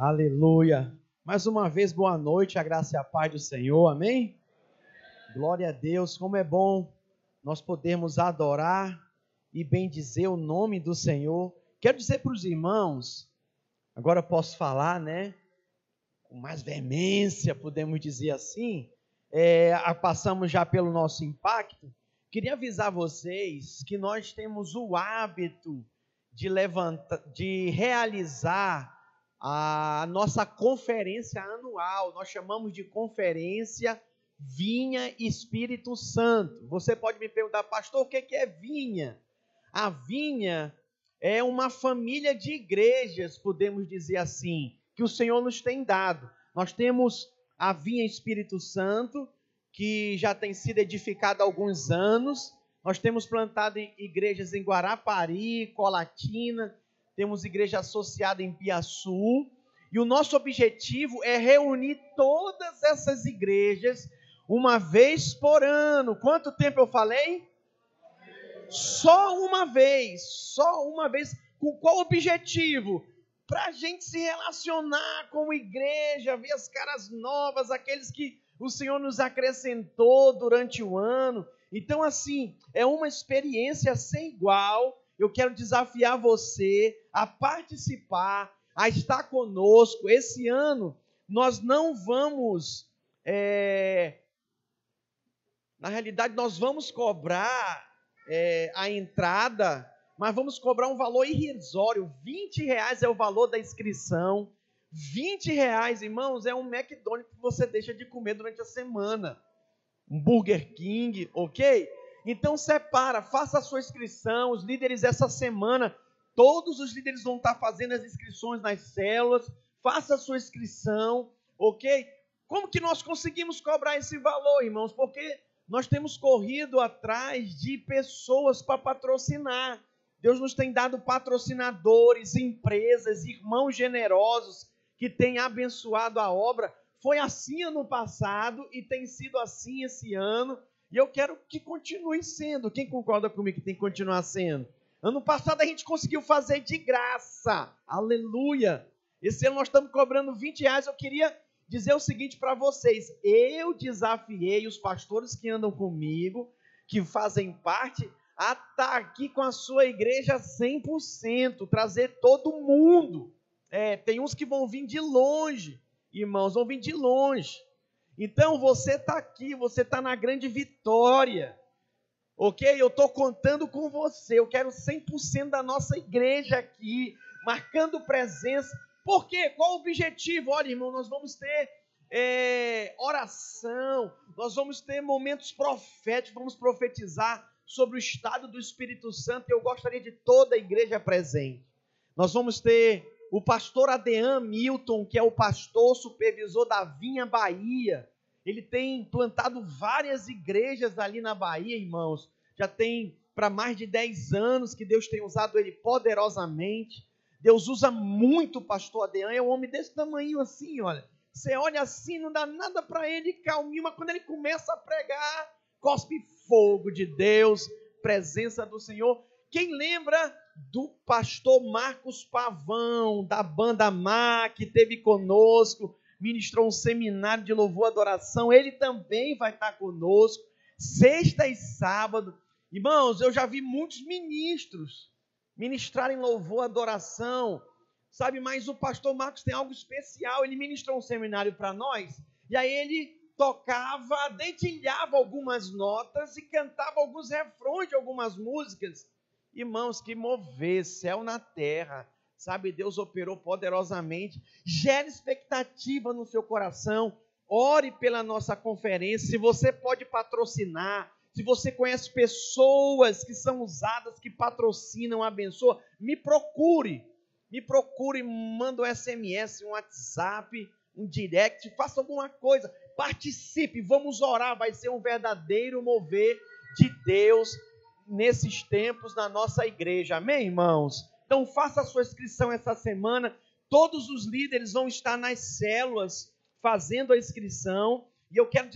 Aleluia. Mais uma vez, boa noite, a graça e a paz do Senhor, amém? Glória a Deus, como é bom nós podermos adorar e bendizer o nome do Senhor. Quero dizer para os irmãos, agora posso falar, né? Com mais veemência, podemos dizer assim. É, passamos já pelo nosso impacto. Queria avisar vocês que nós temos o hábito de levantar, de realizar a nossa conferência anual. Nós chamamos de conferência Vinha Espírito Santo. Você pode me perguntar, pastor, o que é vinha? A vinha é uma família de igrejas, podemos dizer assim, que o Senhor nos tem dado. Nós temos a vinha Espírito Santo, que já tem sido edificada há alguns anos. Nós temos plantado igrejas em Guarapari, Colatina, temos igreja associada em Piaçu, e o nosso objetivo é reunir todas essas igrejas uma vez por ano. Quanto tempo eu falei? Só uma vez, só uma vez. Com qual objetivo? Para a gente se relacionar com a igreja, ver as caras novas, aqueles que o Senhor nos acrescentou durante o ano. Então, assim, é uma experiência sem igual eu quero desafiar você a participar, a estar conosco. Esse ano nós não vamos, é... na realidade, nós vamos cobrar é, a entrada, mas vamos cobrar um valor irrisório. 20 reais é o valor da inscrição. 20 reais, irmãos, é um McDonald's que você deixa de comer durante a semana. Um Burger King, ok? Então separa, faça a sua inscrição. Os líderes essa semana, todos os líderes vão estar fazendo as inscrições nas células. Faça a sua inscrição, ok? Como que nós conseguimos cobrar esse valor, irmãos? Porque nós temos corrido atrás de pessoas para patrocinar. Deus nos tem dado patrocinadores, empresas, irmãos generosos que têm abençoado a obra. Foi assim ano passado e tem sido assim esse ano. E eu quero que continue sendo. Quem concorda comigo que tem que continuar sendo? Ano passado a gente conseguiu fazer de graça. Aleluia! Esse ano nós estamos cobrando 20 reais. Eu queria dizer o seguinte para vocês: eu desafiei os pastores que andam comigo, que fazem parte, a estar tá aqui com a sua igreja 100%, trazer todo mundo. É, tem uns que vão vir de longe, irmãos, vão vir de longe. Então você está aqui, você está na grande vitória. Ok? Eu estou contando com você. Eu quero 100% da nossa igreja aqui, marcando presença. Por quê? Qual o objetivo? Olha, irmão, nós vamos ter é, oração, nós vamos ter momentos proféticos, vamos profetizar sobre o estado do Espírito Santo. Eu gostaria de toda a igreja presente. Nós vamos ter o pastor Adean Milton, que é o pastor supervisor da Vinha Bahia, ele tem plantado várias igrejas ali na Bahia, irmãos. Já tem para mais de 10 anos que Deus tem usado ele poderosamente. Deus usa muito o pastor Adean, é um homem desse tamanho assim, olha. Você olha assim, não dá nada para ele, calminho, mas quando ele começa a pregar, cospe fogo de Deus, presença do Senhor. Quem lembra do pastor Marcos Pavão, da banda Mar, que teve conosco, ministrou um seminário de louvor e adoração, ele também vai estar conosco, sexta e sábado. Irmãos, eu já vi muitos ministros ministrarem louvor adoração, sabe? Mas o pastor Marcos tem algo especial, ele ministrou um seminário para nós, e aí ele tocava, dedilhava algumas notas e cantava alguns refrões de algumas músicas Irmãos, que mover céu na terra, sabe? Deus operou poderosamente. Gere expectativa no seu coração. Ore pela nossa conferência. Se você pode patrocinar, se você conhece pessoas que são usadas, que patrocinam, abençoam, me procure. Me procure, manda um SMS, um WhatsApp, um direct, faça alguma coisa. Participe, vamos orar. Vai ser um verdadeiro mover de Deus nesses tempos na nossa igreja. Amém, irmãos? Então faça a sua inscrição essa semana. Todos os líderes vão estar nas células fazendo a inscrição. E eu quero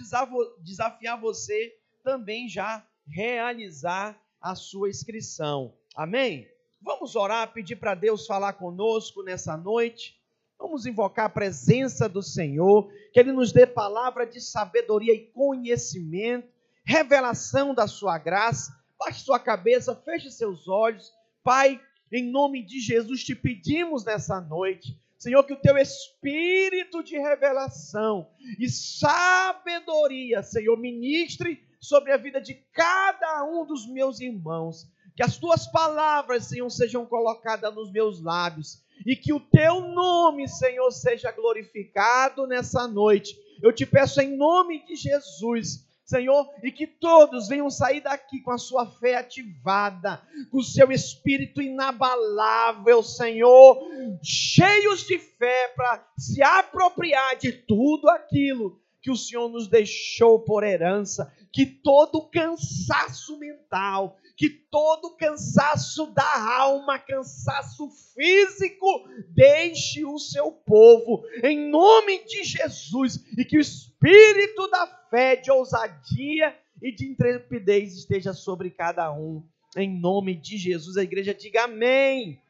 desafiar você também já realizar a sua inscrição. Amém? Vamos orar, pedir para Deus falar conosco nessa noite. Vamos invocar a presença do Senhor, que Ele nos dê palavra de sabedoria e conhecimento, revelação da Sua graça. Baixe sua cabeça, feche seus olhos. Pai, em nome de Jesus, te pedimos nessa noite, Senhor, que o teu espírito de revelação e sabedoria, Senhor, ministre sobre a vida de cada um dos meus irmãos. Que as tuas palavras, Senhor, sejam colocadas nos meus lábios e que o teu nome, Senhor, seja glorificado nessa noite. Eu te peço em nome de Jesus. Senhor, e que todos venham sair daqui com a sua fé ativada, com o seu espírito inabalável, Senhor, cheios de fé para se apropriar de tudo aquilo que o Senhor nos deixou por herança, que todo cansaço mental, que todo cansaço da alma, cansaço físico, deixe o seu povo, em nome de Jesus, e que o espírito da fé, de ousadia e de intrepidez esteja sobre cada um, em nome de Jesus. A igreja diga amém,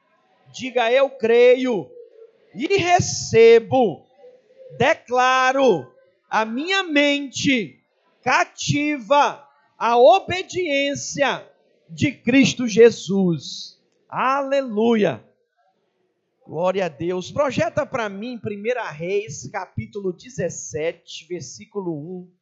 diga eu creio e recebo, declaro a minha mente cativa à obediência de Cristo Jesus. Aleluia. Glória a Deus. Projeta para mim 1 Reis, capítulo 17, versículo 1.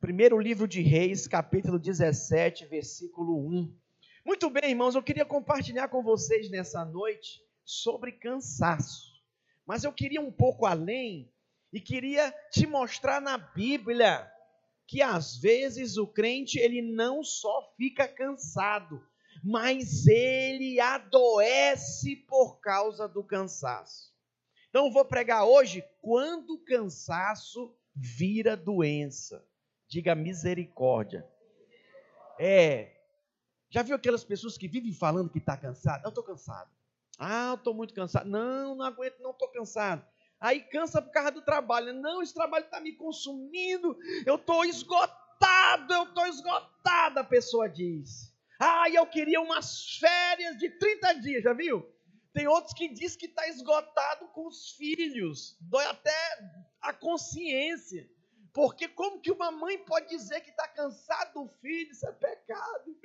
Primeiro livro de Reis, capítulo 17, versículo 1. Muito bem, irmãos, eu queria compartilhar com vocês nessa noite sobre cansaço. Mas eu queria um pouco além e queria te mostrar na Bíblia que às vezes o crente ele não só fica cansado, mas ele adoece por causa do cansaço. Então eu vou pregar hoje quando o cansaço vira doença. Diga misericórdia. É. Já viu aquelas pessoas que vivem falando que está cansado? Eu estou cansado. Ah, estou muito cansado. Não, não aguento, não estou cansado. Aí cansa por causa do trabalho. Não, esse trabalho está me consumindo. Eu estou esgotado, eu estou esgotada, a pessoa diz. Ah, eu queria umas férias de 30 dias, já viu? Tem outros que diz que está esgotado com os filhos. Dói até a consciência. Porque como que uma mãe pode dizer que está cansado do filho? Isso é pecado.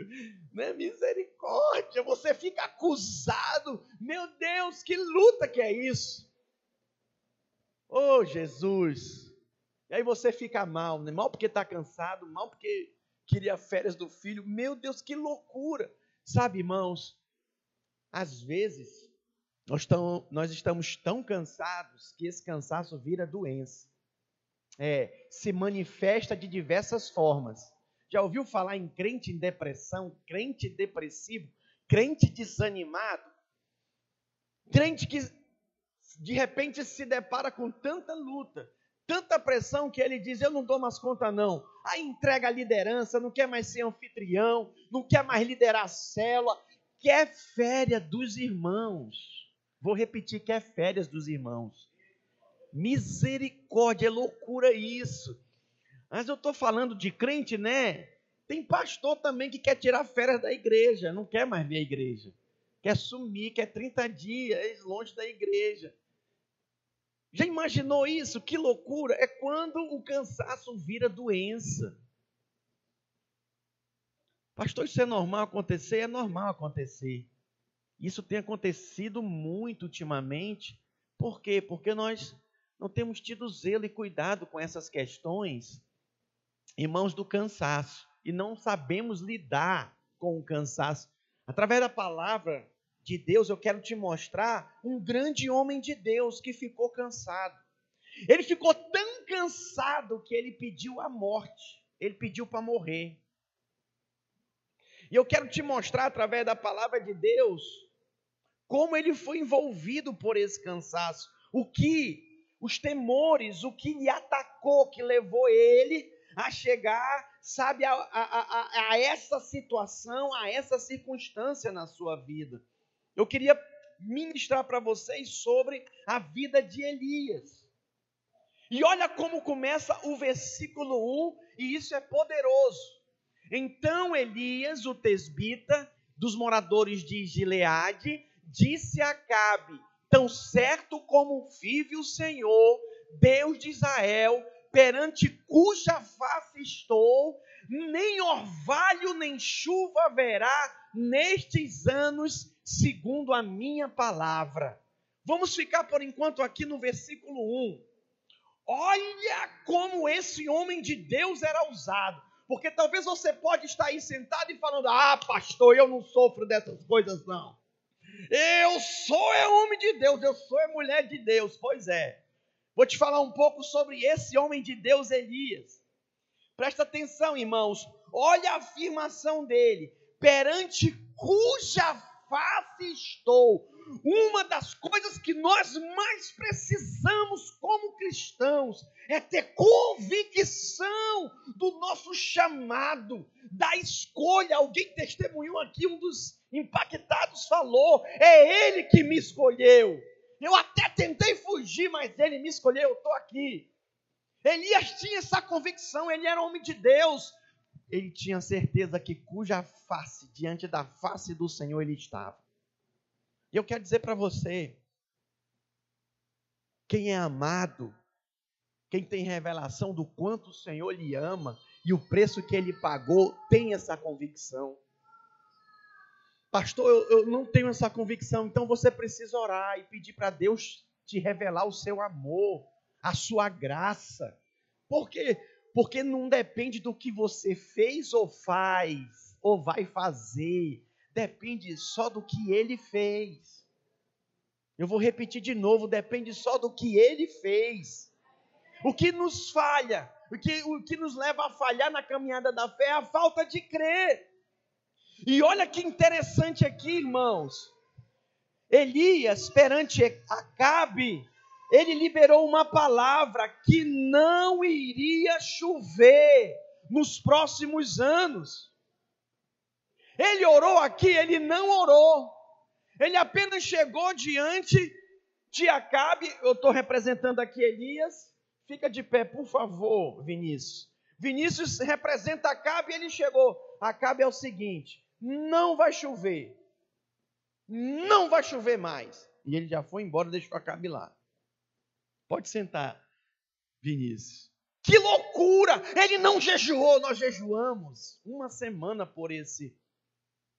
Né? Misericórdia. Você fica acusado. Meu Deus, que luta que é isso. Oh, Jesus! E aí você fica mal, né? Mal porque está cansado, mal porque queria férias do filho. Meu Deus, que loucura! Sabe, irmãos, às vezes nós, nós estamos tão cansados que esse cansaço vira doença. É, se manifesta de diversas formas. Já ouviu falar em crente em depressão, crente depressivo, crente desanimado? Crente que de repente se depara com tanta luta, tanta pressão que ele diz: Eu não dou mais conta, não. Aí entrega a liderança, não quer mais ser anfitrião, não quer mais liderar a célula, quer férias dos irmãos. Vou repetir: quer férias dos irmãos. Misericórdia, é loucura isso. Mas eu estou falando de crente, né? Tem pastor também que quer tirar férias da igreja, não quer mais ver a igreja. Quer sumir, quer 30 dias longe da igreja. Já imaginou isso? Que loucura! É quando o cansaço vira doença. Pastor, isso é normal acontecer? É normal acontecer. Isso tem acontecido muito ultimamente. Por quê? Porque nós não temos tido zelo e cuidado com essas questões, irmãos, do cansaço. E não sabemos lidar com o cansaço. Através da palavra, de Deus, eu quero te mostrar um grande homem de Deus que ficou cansado. Ele ficou tão cansado que ele pediu a morte, ele pediu para morrer. E eu quero te mostrar através da palavra de Deus como ele foi envolvido por esse cansaço, o que os temores, o que lhe atacou, que levou ele a chegar, sabe, a, a, a, a essa situação, a essa circunstância na sua vida. Eu queria ministrar para vocês sobre a vida de Elias. E olha como começa o versículo 1, e isso é poderoso. Então Elias, o tesbita, dos moradores de Gileade, disse a Acabe: Tão certo como vive o Senhor, Deus de Israel, perante cuja face estou, nem orvalho nem chuva haverá nestes anos, segundo a minha palavra. Vamos ficar por enquanto aqui no versículo 1. Olha como esse homem de Deus era usado. Porque talvez você pode estar aí sentado e falando: "Ah, pastor, eu não sofro dessas coisas não. Eu sou é homem de Deus, eu sou é mulher de Deus". Pois é. Vou te falar um pouco sobre esse homem de Deus, Elias. Presta atenção, irmãos. Olha a afirmação dele: perante cuja face estou. Uma das coisas que nós mais precisamos como cristãos é ter convicção do nosso chamado, da escolha. Alguém testemunhou aqui, um dos impactados falou: é Ele que me escolheu. Eu até tentei fugir, mas Ele me escolheu, eu estou aqui. Elias tinha essa convicção, ele era homem de Deus. Ele tinha certeza que cuja face, diante da face do Senhor, ele estava. E eu quero dizer para você: quem é amado, quem tem revelação do quanto o Senhor lhe ama e o preço que ele pagou, tem essa convicção. Pastor, eu, eu não tenho essa convicção, então você precisa orar e pedir para Deus te revelar o seu amor, a sua graça. Por quê? Porque não depende do que você fez ou faz, ou vai fazer depende só do que ele fez. Eu vou repetir de novo: depende só do que ele fez. O que nos falha, o que, o que nos leva a falhar na caminhada da fé é a falta de crer. E olha que interessante aqui, irmãos. Elias, perante Acabe, ele liberou uma palavra que não iria chover nos próximos anos. Ele orou aqui, ele não orou. Ele apenas chegou diante de Acabe. Eu estou representando aqui Elias. Fica de pé, por favor, Vinícius. Vinícius representa Acabe e ele chegou. Acabe é o seguinte: não vai chover. Não vai chover mais. E ele já foi embora, deixou Acabe lá. Pode sentar, Vinícius. Que loucura! Ele não jejuou, nós jejuamos uma semana por esse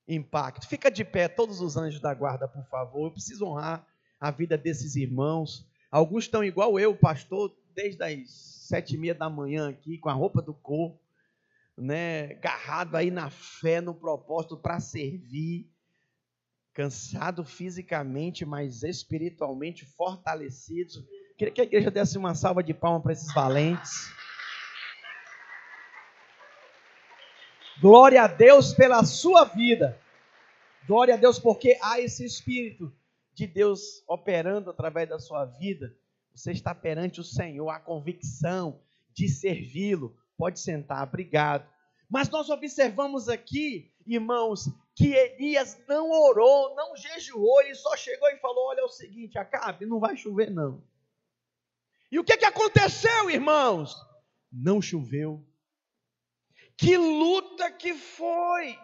impacto. Fica de pé, todos os anjos da guarda, por favor. Eu preciso honrar a vida desses irmãos. Alguns estão igual eu, pastor, desde as sete e meia da manhã aqui, com a roupa do corpo, né, agarrado aí na fé, no propósito para servir, cansado fisicamente, mas espiritualmente fortalecidos. Queria que a igreja desse uma salva de palmas para esses valentes. Glória a Deus pela sua vida. Glória a Deus porque há esse Espírito de Deus operando através da sua vida. Você está perante o Senhor, a convicção de servi-lo. Pode sentar, obrigado. Mas nós observamos aqui, irmãos, que Elias não orou, não jejuou, ele só chegou e falou: Olha, é o seguinte, acabe, não vai chover não. E o que, que aconteceu, irmãos? Não choveu. Que luta que foi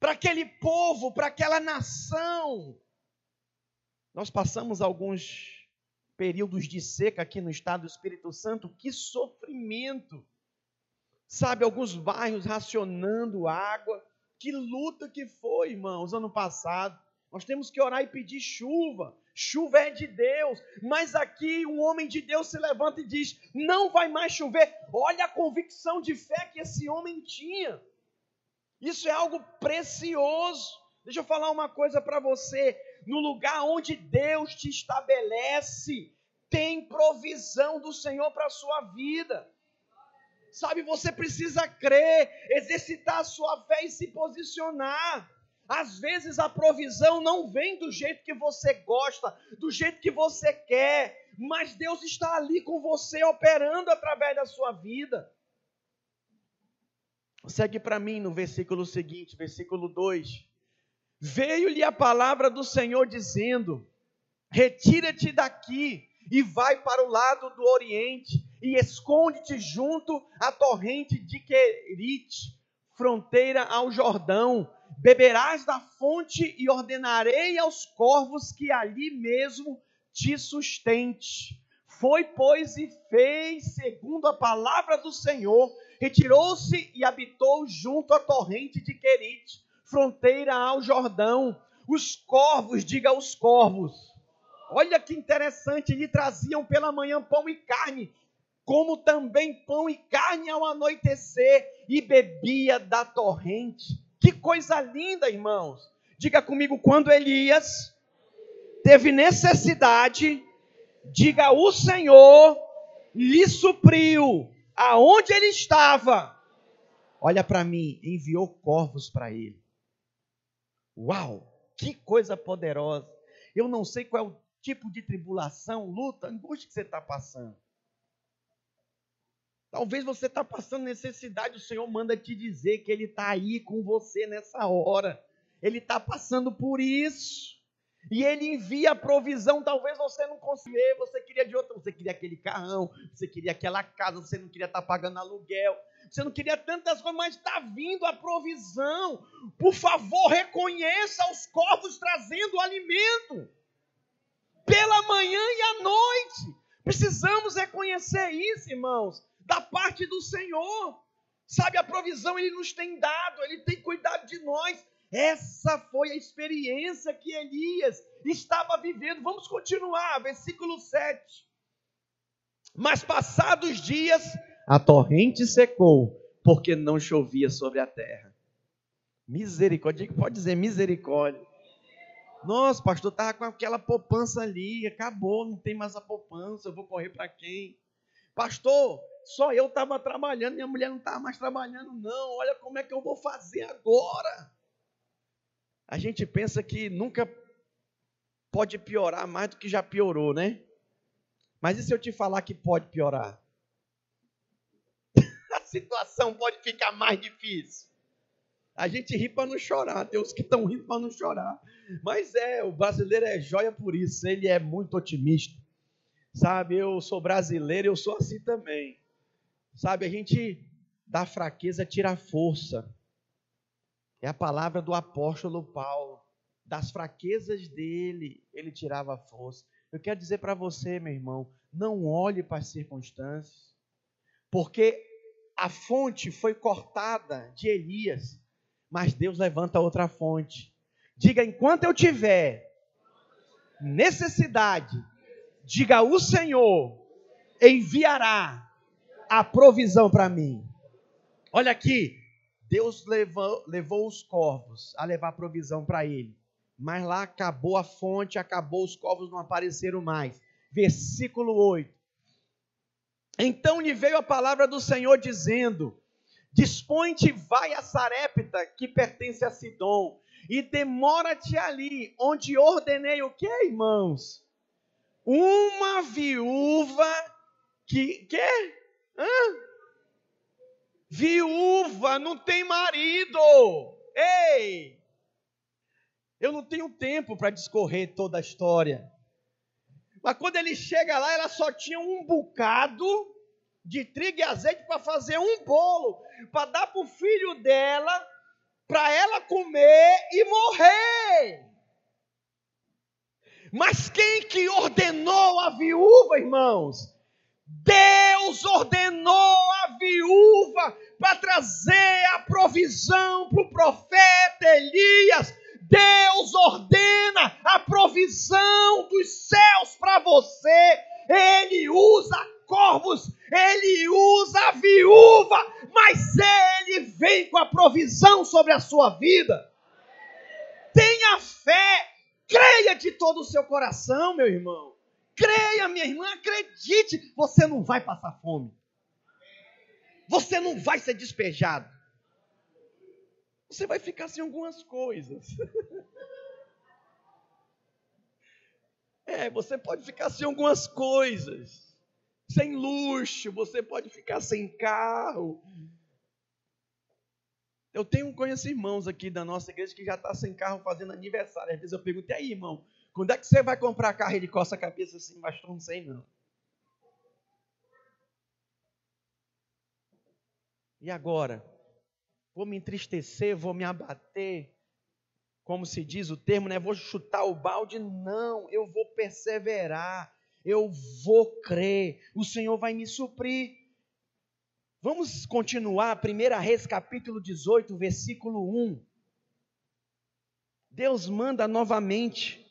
para aquele povo, para aquela nação. Nós passamos alguns períodos de seca aqui no estado do Espírito Santo, que sofrimento. Sabe, alguns bairros racionando água. Que luta que foi, irmãos, ano passado. Nós temos que orar e pedir chuva. Chuva é de Deus. Mas aqui um homem de Deus se levanta e diz: Não vai mais chover. Olha a convicção de fé que esse homem tinha. Isso é algo precioso. Deixa eu falar uma coisa para você. No lugar onde Deus te estabelece, tem provisão do Senhor para a sua vida. Sabe, você precisa crer, exercitar a sua fé e se posicionar. Às vezes a provisão não vem do jeito que você gosta, do jeito que você quer, mas Deus está ali com você, operando através da sua vida. Segue para mim no versículo seguinte, versículo 2. Veio-lhe a palavra do Senhor dizendo: Retira-te daqui e vai para o lado do oriente e esconde-te junto à torrente de Querite. fronteira ao Jordão. Beberás da fonte e ordenarei aos corvos que ali mesmo te sustente. Foi, pois, e fez segundo a palavra do Senhor, retirou-se e habitou junto à torrente de Querite, fronteira ao Jordão. Os corvos, diga os corvos. Olha que interessante, lhe traziam pela manhã pão e carne, como também pão e carne ao anoitecer, e bebia da torrente. Que coisa linda, irmãos. Diga comigo, quando Elias teve necessidade, diga: o Senhor lhe supriu aonde ele estava. Olha para mim, enviou corvos para ele. Uau, que coisa poderosa. Eu não sei qual é o tipo de tribulação, luta, angústia que você está passando. Talvez você está passando necessidade, o Senhor manda te dizer que Ele está aí com você nessa hora. Ele está passando por isso. E Ele envia a provisão. Talvez você não consiga, você queria de outra, você queria aquele carrão, você queria aquela casa, você não queria estar tá pagando aluguel, você não queria tantas coisas, mas está vindo a provisão. Por favor, reconheça os corvos trazendo alimento pela manhã e à noite. Precisamos reconhecer isso, irmãos da parte do Senhor. Sabe, a provisão Ele nos tem dado, Ele tem cuidado de nós. Essa foi a experiência que Elias estava vivendo. Vamos continuar, versículo 7. Mas passados dias, a torrente secou, porque não chovia sobre a terra. Misericórdia, pode dizer misericórdia. Nossa, pastor, estava com aquela poupança ali, acabou, não tem mais a poupança, eu vou correr para quem? Pastor, só eu estava trabalhando, minha mulher não estava mais trabalhando, não. Olha como é que eu vou fazer agora. A gente pensa que nunca pode piorar mais do que já piorou, né? Mas e se eu te falar que pode piorar? Situação pode ficar mais difícil. A gente ri para não chorar, tem os que estão rindo para não chorar. Mas é, o brasileiro é joia por isso, ele é muito otimista. Sabe, eu sou brasileiro, eu sou assim também. Sabe, a gente da fraqueza tira força. É a palavra do apóstolo Paulo. Das fraquezas dele, ele tirava força. Eu quero dizer para você, meu irmão, não olhe para as circunstâncias, porque a fonte foi cortada de Elias, mas Deus levanta outra fonte. Diga: enquanto eu tiver necessidade, diga: o Senhor enviará a provisão para mim. Olha aqui, Deus levou, levou os corvos a levar provisão para ele. Mas lá acabou a fonte, acabou, os corvos não apareceram mais. Versículo 8. Então lhe veio a palavra do Senhor dizendo: Dispõe-te, vai a Sarepta, que pertence a Sidom, e demora-te ali, onde ordenei o que, irmãos? Uma viúva que, que Hã? Viúva, não tem marido. Ei! Eu não tenho tempo para discorrer toda a história. Mas quando ele chega lá, ela só tinha um bocado de trigo e azeite para fazer um bolo, para dar para o filho dela, para ela comer e morrer. Mas quem que ordenou a viúva, irmãos? Deus ordenou a viúva para trazer a provisão para o profeta Elias. Deus ordena a provisão dos céus para você. Ele usa corvos, ele usa viúva, mas ele vem com a provisão sobre a sua vida. Tenha fé, creia de todo o seu coração, meu irmão. Creia, minha irmã, acredite, você não vai passar fome. Você não vai ser despejado. Você vai ficar sem algumas coisas. É, você pode ficar sem algumas coisas. Sem luxo, você pode ficar sem carro. Eu tenho conheço irmãos aqui da nossa igreja que já está sem carro fazendo aniversário. Às vezes eu pergunto, e aí, irmão, quando é que você vai comprar carro? Ele coça a cabeça assim, mas não sei não. E agora? Vou me entristecer, vou me abater, como se diz o termo, né? Vou chutar o balde. Não, eu vou perseverar, eu vou crer, o Senhor vai me suprir. Vamos continuar, 1 Reis capítulo 18, versículo 1. Deus manda novamente.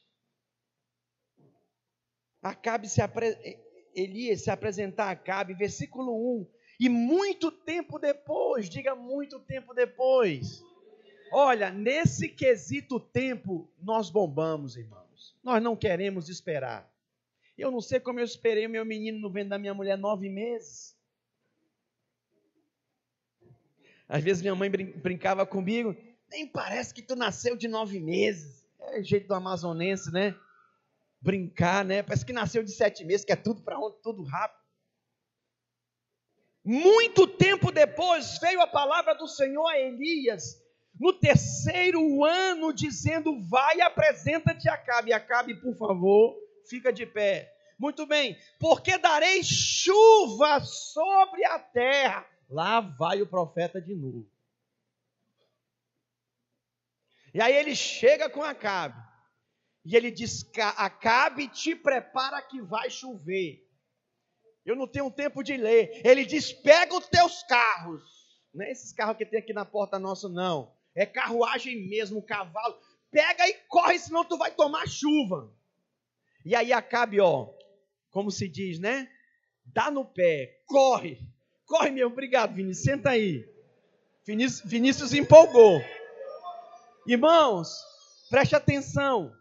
Acabe se apre... Elias se apresentar a Acabe, versículo 1. E muito tempo depois, diga muito tempo depois. Olha, nesse quesito tempo, nós bombamos, irmãos. Nós não queremos esperar. Eu não sei como eu esperei o meu menino no ventre da minha mulher nove meses. Às vezes minha mãe brincava comigo, nem parece que tu nasceu de nove meses. É jeito do amazonense, né? Brincar, né? Parece que nasceu de sete meses, que é tudo para onde, tudo rápido. Muito tempo depois veio a palavra do Senhor a Elias, no terceiro ano, dizendo: Vai, apresenta-te a Acabe. Acabe, por favor, fica de pé. Muito bem, porque darei chuva sobre a terra Lá vai o profeta de novo. E aí ele chega com Acabe. E ele diz: Acabe, te prepara que vai chover. Eu não tenho tempo de ler. Ele diz: pega os teus carros. Não é esses carros que tem aqui na porta nossa, não. É carruagem mesmo, cavalo. Pega e corre, senão tu vai tomar chuva. E aí Acabe, ó, como se diz, né? Dá no pé, corre. Corre, meu, obrigado, Vinícius. Senta aí. Vinícius, Vinícius empolgou. Irmãos, preste atenção.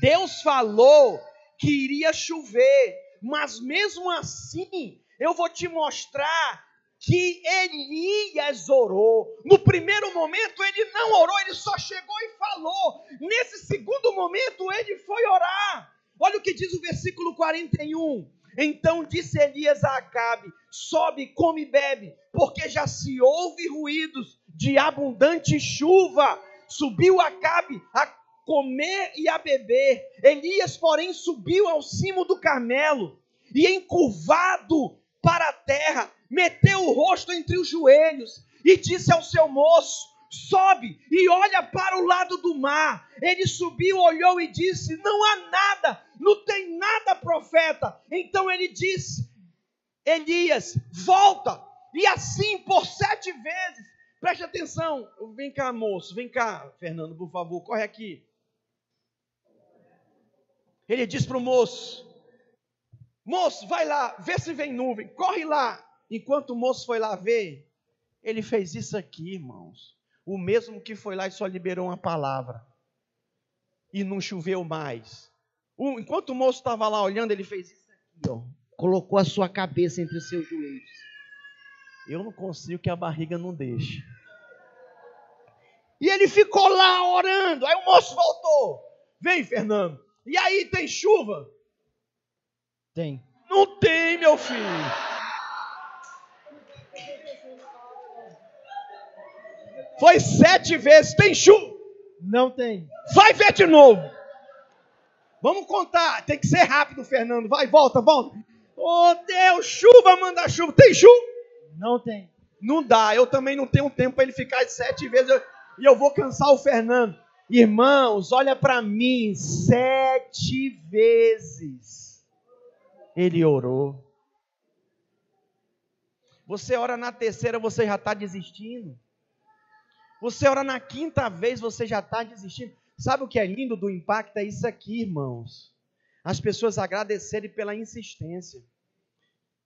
Deus falou que iria chover, mas mesmo assim, eu vou te mostrar que Elias orou. No primeiro momento ele não orou, ele só chegou e falou. Nesse segundo momento ele foi orar. Olha o que diz o versículo 41. Então disse Elias a Acabe: Sobe, come e bebe, porque já se ouve ruídos de abundante chuva. Subiu Acabe a comer e a beber. Elias, porém, subiu ao cimo do Carmelo e, encurvado para a terra, meteu o rosto entre os joelhos e disse ao seu moço: sobe e olha para o lado do mar. Ele subiu, olhou e disse: Não há nada, não tem nada, profeta. Então ele disse: Elias, volta. E assim por sete vezes. Preste atenção. Vem cá, moço. Vem cá, Fernando, por favor. Corre aqui. Ele disse para o moço: Moço, vai lá, vê se vem nuvem. Corre lá. Enquanto o moço foi lá ver, ele fez isso aqui, irmãos o mesmo que foi lá e só liberou uma palavra. E não choveu mais. Enquanto o moço estava lá olhando, ele fez isso aqui, ó. Colocou a sua cabeça entre os seus joelhos. Eu não consigo que a barriga não deixe. E ele ficou lá orando. Aí o moço voltou. Vem, Fernando. E aí, tem chuva? Tem. Não tem, meu filho. Foi sete vezes. Tem chuva? Não tem. Vai ver de novo. Vamos contar. Tem que ser rápido, Fernando. Vai, volta, volta. Oh Deus, chuva, manda chuva. Tem chuva? Não tem. Não dá. Eu também não tenho tempo para ele ficar sete vezes. E eu vou cansar o Fernando. Irmãos, olha para mim. Sete vezes ele orou. Você ora na terceira, você já está desistindo. Você ora na quinta vez, você já está desistindo. Sabe o que é lindo do impacto? É isso aqui, irmãos. As pessoas agradecerem pela insistência.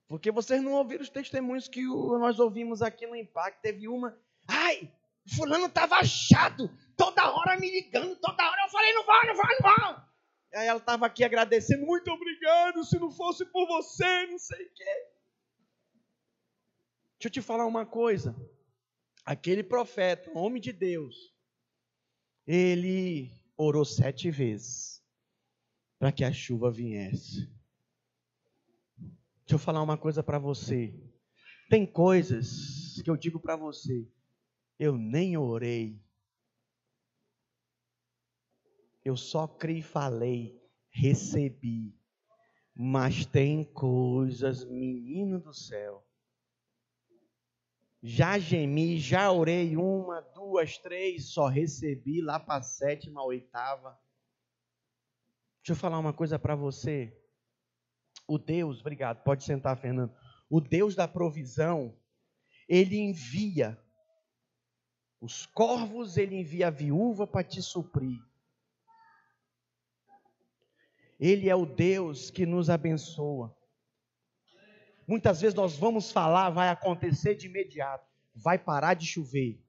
Porque vocês não ouviram os testemunhos que nós ouvimos aqui no impacto. Teve uma, ai, fulano estava chato, toda hora me ligando, toda hora eu falei, não vai, não vai, não vai. Aí ela estava aqui agradecendo, muito obrigado, se não fosse por você, não sei o quê. Deixa eu te falar uma coisa aquele profeta, homem de Deus, ele orou sete vezes para que a chuva viesse. Deixa eu falar uma coisa para você. Tem coisas que eu digo para você, eu nem orei. Eu só criei e falei, recebi. Mas tem coisas, menino do céu, Já gemi, já orei uma, duas, três, só recebi lá para a sétima, oitava. Deixa eu falar uma coisa para você. O Deus, obrigado, pode sentar, Fernando. O Deus da provisão, ele envia os corvos, ele envia a viúva para te suprir. Ele é o Deus que nos abençoa. Muitas vezes nós vamos falar, vai acontecer de imediato, vai parar de chover.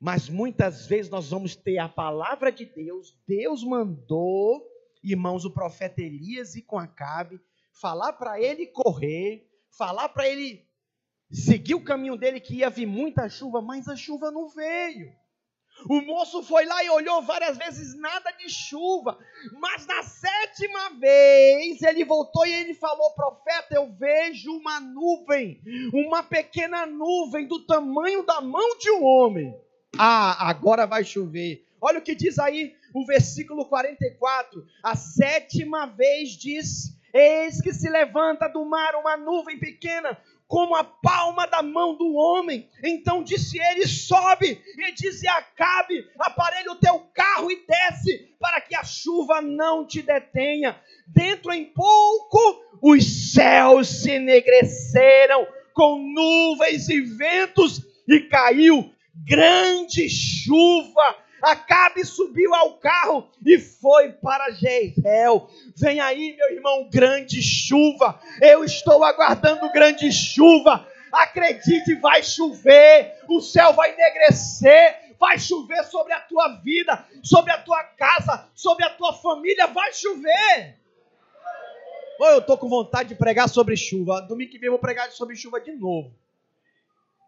Mas muitas vezes nós vamos ter a palavra de Deus, Deus mandou, irmãos, o profeta Elias e com Acabe, falar para ele correr, falar para ele seguir o caminho dele que ia vir muita chuva, mas a chuva não veio. O moço foi lá e olhou várias vezes, nada de chuva. Mas na sétima vez ele voltou e ele falou: Profeta, eu vejo uma nuvem, uma pequena nuvem do tamanho da mão de um homem. Ah, agora vai chover. Olha o que diz aí o versículo 44. A sétima vez diz: Eis que se levanta do mar uma nuvem pequena, como a palma da mão do homem. Então disse ele: sobe, e disse Acabe: aparelha o teu carro e desce, para que a chuva não te detenha. Dentro em pouco, os céus se enegreceram com nuvens e ventos, e caiu grande chuva Acabe subiu ao carro e foi para Jezreel. Vem aí, meu irmão, grande chuva. Eu estou aguardando grande chuva. Acredite, vai chover. O céu vai enegrecer. Vai chover sobre a tua vida, sobre a tua casa, sobre a tua família. Vai chover. Eu estou com vontade de pregar sobre chuva. Domingo que vem eu vou pregar sobre chuva de novo.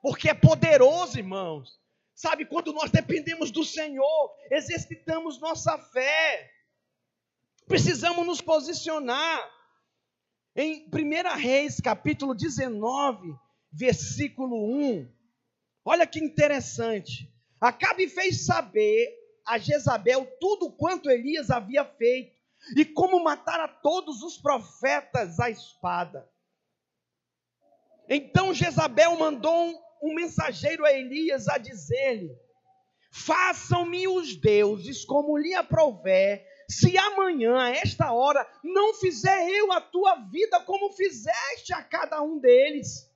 Porque é poderoso, irmãos. Sabe, quando nós dependemos do Senhor, exercitamos nossa fé. Precisamos nos posicionar. Em 1 Reis, capítulo 19, versículo 1. Olha que interessante. Acabe fez saber a Jezabel tudo quanto Elias havia feito e como matar a todos os profetas à espada. Então Jezabel mandou um mensageiro a Elias a dizer-lhe: Façam-me os deuses como lhe aprouver, se amanhã, a esta hora, não fizer eu a tua vida como fizeste a cada um deles.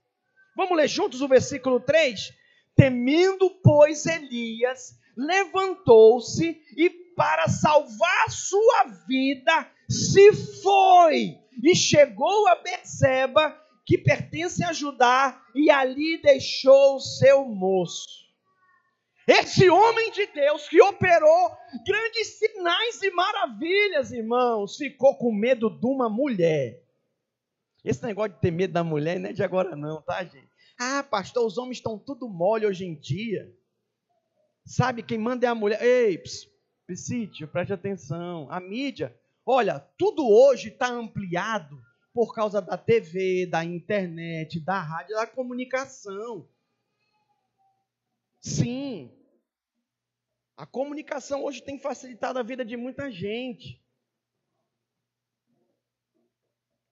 Vamos ler juntos o versículo 3? Temendo, pois, Elias levantou-se e, para salvar sua vida, se foi e chegou a Berseba que pertence a Judá, e ali deixou o seu moço. Esse homem de Deus que operou grandes sinais e maravilhas, irmãos, ficou com medo de uma mulher. Esse negócio de ter medo da mulher não é de agora, não, tá, gente? Ah, pastor, os homens estão tudo mole hoje em dia. Sabe, quem manda é a mulher. Ei, psítio, preste atenção. A mídia, olha, tudo hoje está ampliado por causa da TV, da internet, da rádio, da comunicação. Sim. A comunicação hoje tem facilitado a vida de muita gente.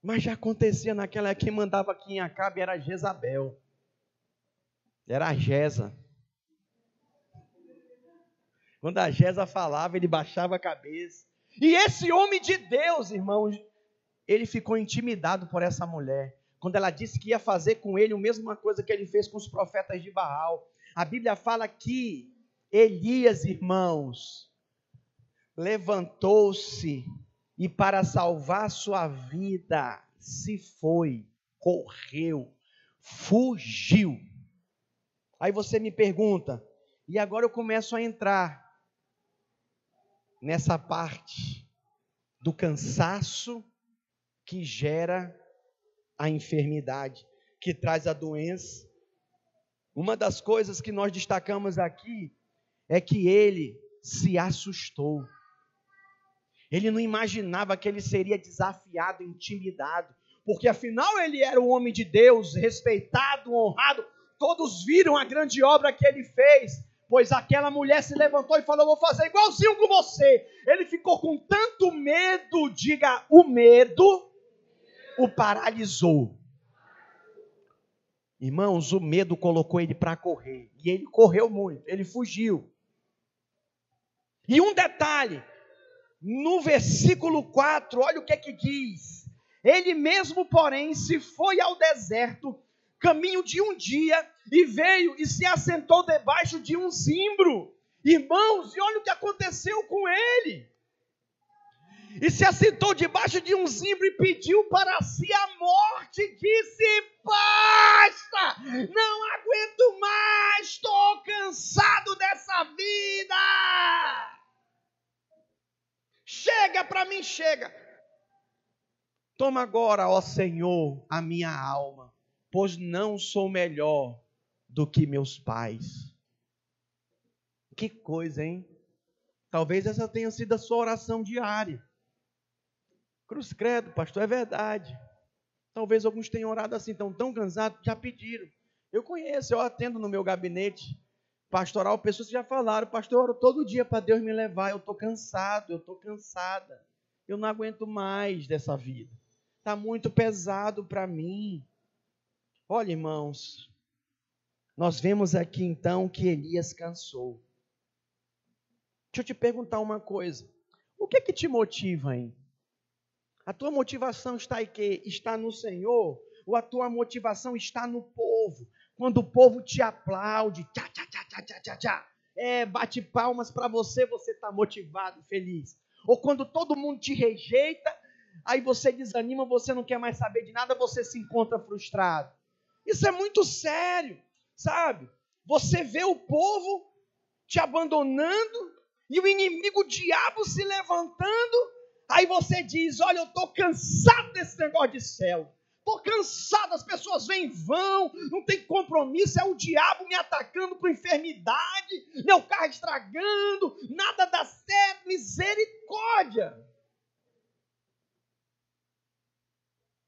Mas já acontecia naquela quem mandava aqui em Acabe era Jezabel. Era a Jeza. Quando a Jeza falava, ele baixava a cabeça. E esse homem de Deus, irmãos, ele ficou intimidado por essa mulher. Quando ela disse que ia fazer com ele a mesma coisa que ele fez com os profetas de Baal. A Bíblia fala que Elias, irmãos, levantou-se e para salvar sua vida se foi, correu, fugiu. Aí você me pergunta, e agora eu começo a entrar nessa parte do cansaço que gera a enfermidade, que traz a doença. Uma das coisas que nós destacamos aqui é que ele se assustou. Ele não imaginava que ele seria desafiado, intimidado, porque afinal ele era um homem de Deus, respeitado, honrado. Todos viram a grande obra que ele fez, pois aquela mulher se levantou e falou: Vou fazer igualzinho com você. Ele ficou com tanto medo, diga, o medo, o paralisou. Irmãos, o medo colocou ele para correr. E ele correu muito, ele fugiu. E um detalhe, no versículo 4, olha o que é que diz. Ele mesmo, porém, se foi ao deserto, caminho de um dia, e veio e se assentou debaixo de um zimbro. Irmãos, e olha o que aconteceu com ele. E se assentou debaixo de um zimbro e pediu para si a morte. Disse: Basta, não aguento mais, estou cansado dessa vida. Chega para mim, chega. Toma agora, ó Senhor, a minha alma, pois não sou melhor do que meus pais. Que coisa, hein? Talvez essa tenha sido a sua oração diária. Cruz credo, pastor, é verdade. Talvez alguns tenham orado assim, estão tão cansados, já pediram. Eu conheço, eu atendo no meu gabinete pastoral, pessoas que já falaram, pastor, eu oro todo dia para Deus me levar, eu estou cansado, eu estou cansada. Eu não aguento mais dessa vida. Está muito pesado para mim. Olha, irmãos, nós vemos aqui então que Elias cansou. Deixa eu te perguntar uma coisa. O que que te motiva, hein? A tua motivação está em quê? Está no Senhor? Ou a tua motivação está no povo? Quando o povo te aplaude, tchá, tchá, tchá, tchá, tchá, tchá, tchá, é, bate palmas para você, você está motivado, feliz. Ou quando todo mundo te rejeita, aí você desanima, você não quer mais saber de nada, você se encontra frustrado. Isso é muito sério, sabe? Você vê o povo te abandonando e o inimigo, o diabo, se levantando Aí você diz: Olha, eu estou cansado desse negócio de céu. Estou cansado, as pessoas vêm vão, não tem compromisso, é o diabo me atacando com enfermidade, meu carro estragando, nada dá certo, misericórdia.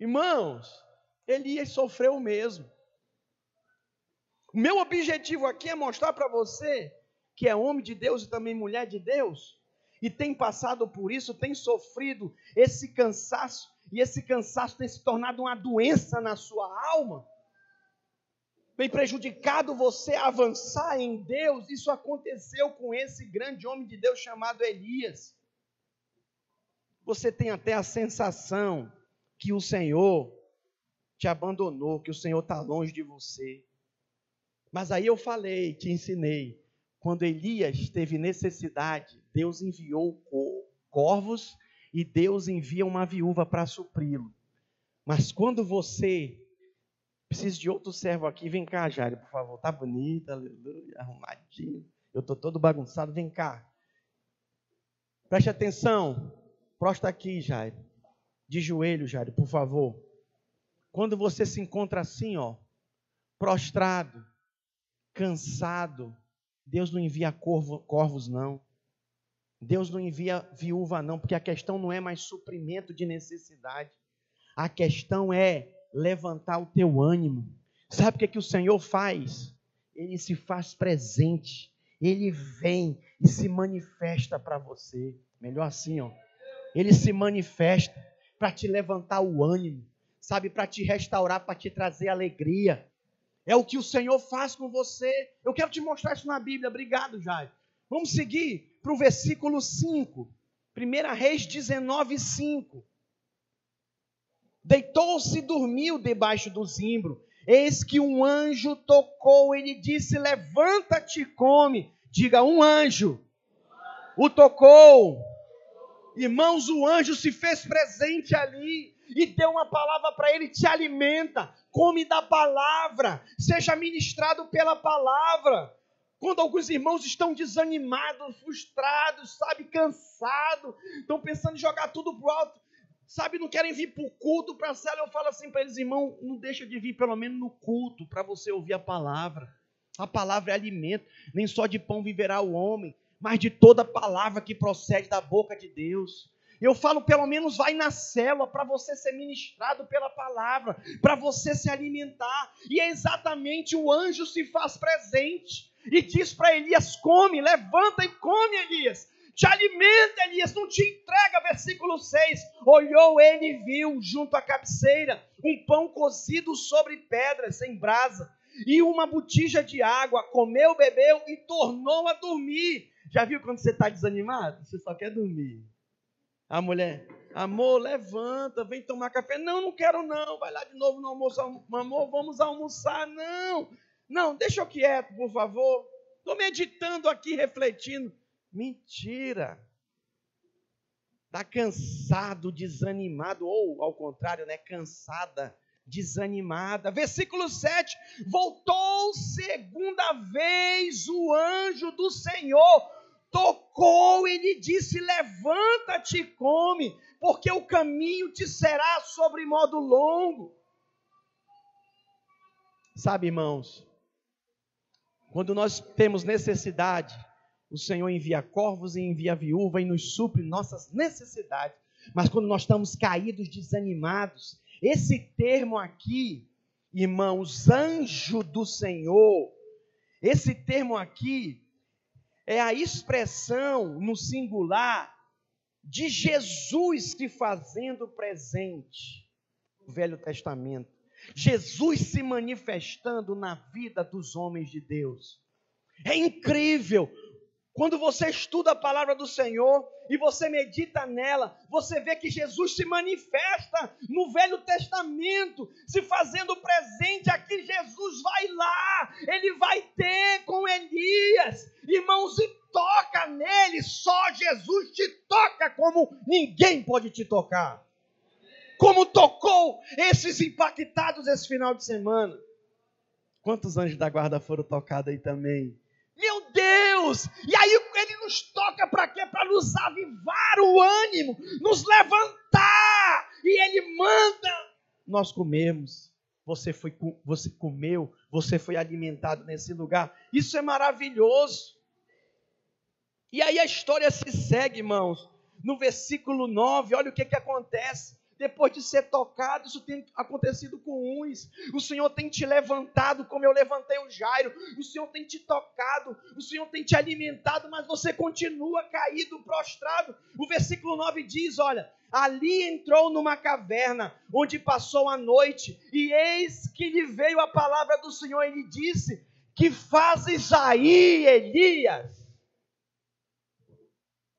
Irmãos, Elias sofreu o mesmo. O meu objetivo aqui é mostrar para você que é homem de Deus e também mulher de Deus, e tem passado por isso, tem sofrido esse cansaço, e esse cansaço tem se tornado uma doença na sua alma, tem prejudicado você avançar em Deus. Isso aconteceu com esse grande homem de Deus chamado Elias. Você tem até a sensação que o Senhor te abandonou, que o Senhor está longe de você. Mas aí eu falei, te ensinei, quando Elias teve necessidade, Deus enviou corvos e Deus envia uma viúva para supri-lo. Mas quando você precisa de outro servo aqui, vem cá, Jairo, por favor. Tá bonito, aleluia, arrumadinho. Eu tô todo bagunçado, vem cá. Preste atenção. Prosta aqui, Jairo. De joelho, Jairo, por favor. Quando você se encontra assim, ó, prostrado, cansado, Deus não envia corvo, corvos, não. Deus não envia viúva, não, porque a questão não é mais suprimento de necessidade. A questão é levantar o teu ânimo. Sabe o que, é que o Senhor faz? Ele se faz presente. Ele vem e se manifesta para você. Melhor assim, ó. Ele se manifesta para te levantar o ânimo, sabe, para te restaurar, para te trazer alegria. É o que o Senhor faz com você. Eu quero te mostrar isso na Bíblia. Obrigado, Jair. Vamos seguir para o versículo 5. 1 Reis 19, 5. Deitou-se e dormiu debaixo do zimbro. Eis que um anjo tocou, ele disse: Levanta-te e come. Diga, um anjo o tocou. Irmãos, o anjo se fez presente ali e deu uma palavra para ele: te alimenta, come da palavra, seja ministrado pela palavra. Quando alguns irmãos estão desanimados, frustrados, sabe, cansados, estão pensando em jogar tudo pro alto, sabe, não querem vir para o culto, para a cela, eu falo assim para eles, irmão, não deixa de vir pelo menos no culto, para você ouvir a palavra. A palavra é alimento, nem só de pão viverá o homem, mas de toda palavra que procede da boca de Deus. Eu falo, pelo menos vai na célula para você ser ministrado pela palavra, para você se alimentar. E é exatamente o anjo se faz presente e diz para Elias: come, levanta e come, Elias. te alimenta, Elias, não te entrega. Versículo 6: Olhou ele e viu junto à cabeceira um pão cozido sobre pedras, sem brasa, e uma botija de água. Comeu, bebeu e tornou a dormir. Já viu quando você está desanimado? Você só quer dormir. A mulher, amor, levanta, vem tomar café. Não, não quero não. Vai lá de novo no almoço. Amor, vamos almoçar. Não, não, deixa eu quieto, por favor. Estou meditando aqui, refletindo. Mentira. Está cansado, desanimado, ou ao contrário, né? Cansada, desanimada. Versículo 7: Voltou segunda vez o anjo do Senhor, tocou e lhe disse: Levanta-te e come, porque o caminho te será sobre modo longo. Sabe, irmãos, quando nós temos necessidade, o Senhor envia corvos e envia viúva e nos supre nossas necessidades. Mas quando nós estamos caídos, desanimados, esse termo aqui, irmãos, anjo do Senhor, esse termo aqui é a expressão no singular de Jesus se fazendo presente no Velho Testamento. Jesus se manifestando na vida dos homens de Deus. É incrível. Quando você estuda a palavra do Senhor e você medita nela, você vê que Jesus se manifesta no Velho Testamento, se fazendo presente aqui. Jesus vai lá, ele vai ter com Elias, irmãos, e toca nele. Só Jesus te toca como ninguém pode te tocar. Como tocou esses impactados esse final de semana. Quantos anjos da guarda foram tocados aí também? Meu Deus! E aí ele nos toca para quê? Para nos avivar o ânimo, nos levantar. E ele manda nós comemos. Você foi você comeu, você foi alimentado nesse lugar. Isso é maravilhoso. E aí a história se segue, irmãos. No versículo 9, olha o que, que acontece depois de ser tocado, isso tem acontecido com uns. O Senhor tem te levantado, como eu levantei o Jairo. O Senhor tem te tocado, o Senhor tem te alimentado, mas você continua caído, prostrado. O versículo 9 diz: Olha, ali entrou numa caverna, onde passou a noite, e eis que lhe veio a palavra do Senhor e lhe disse: Que fazes aí, Elias?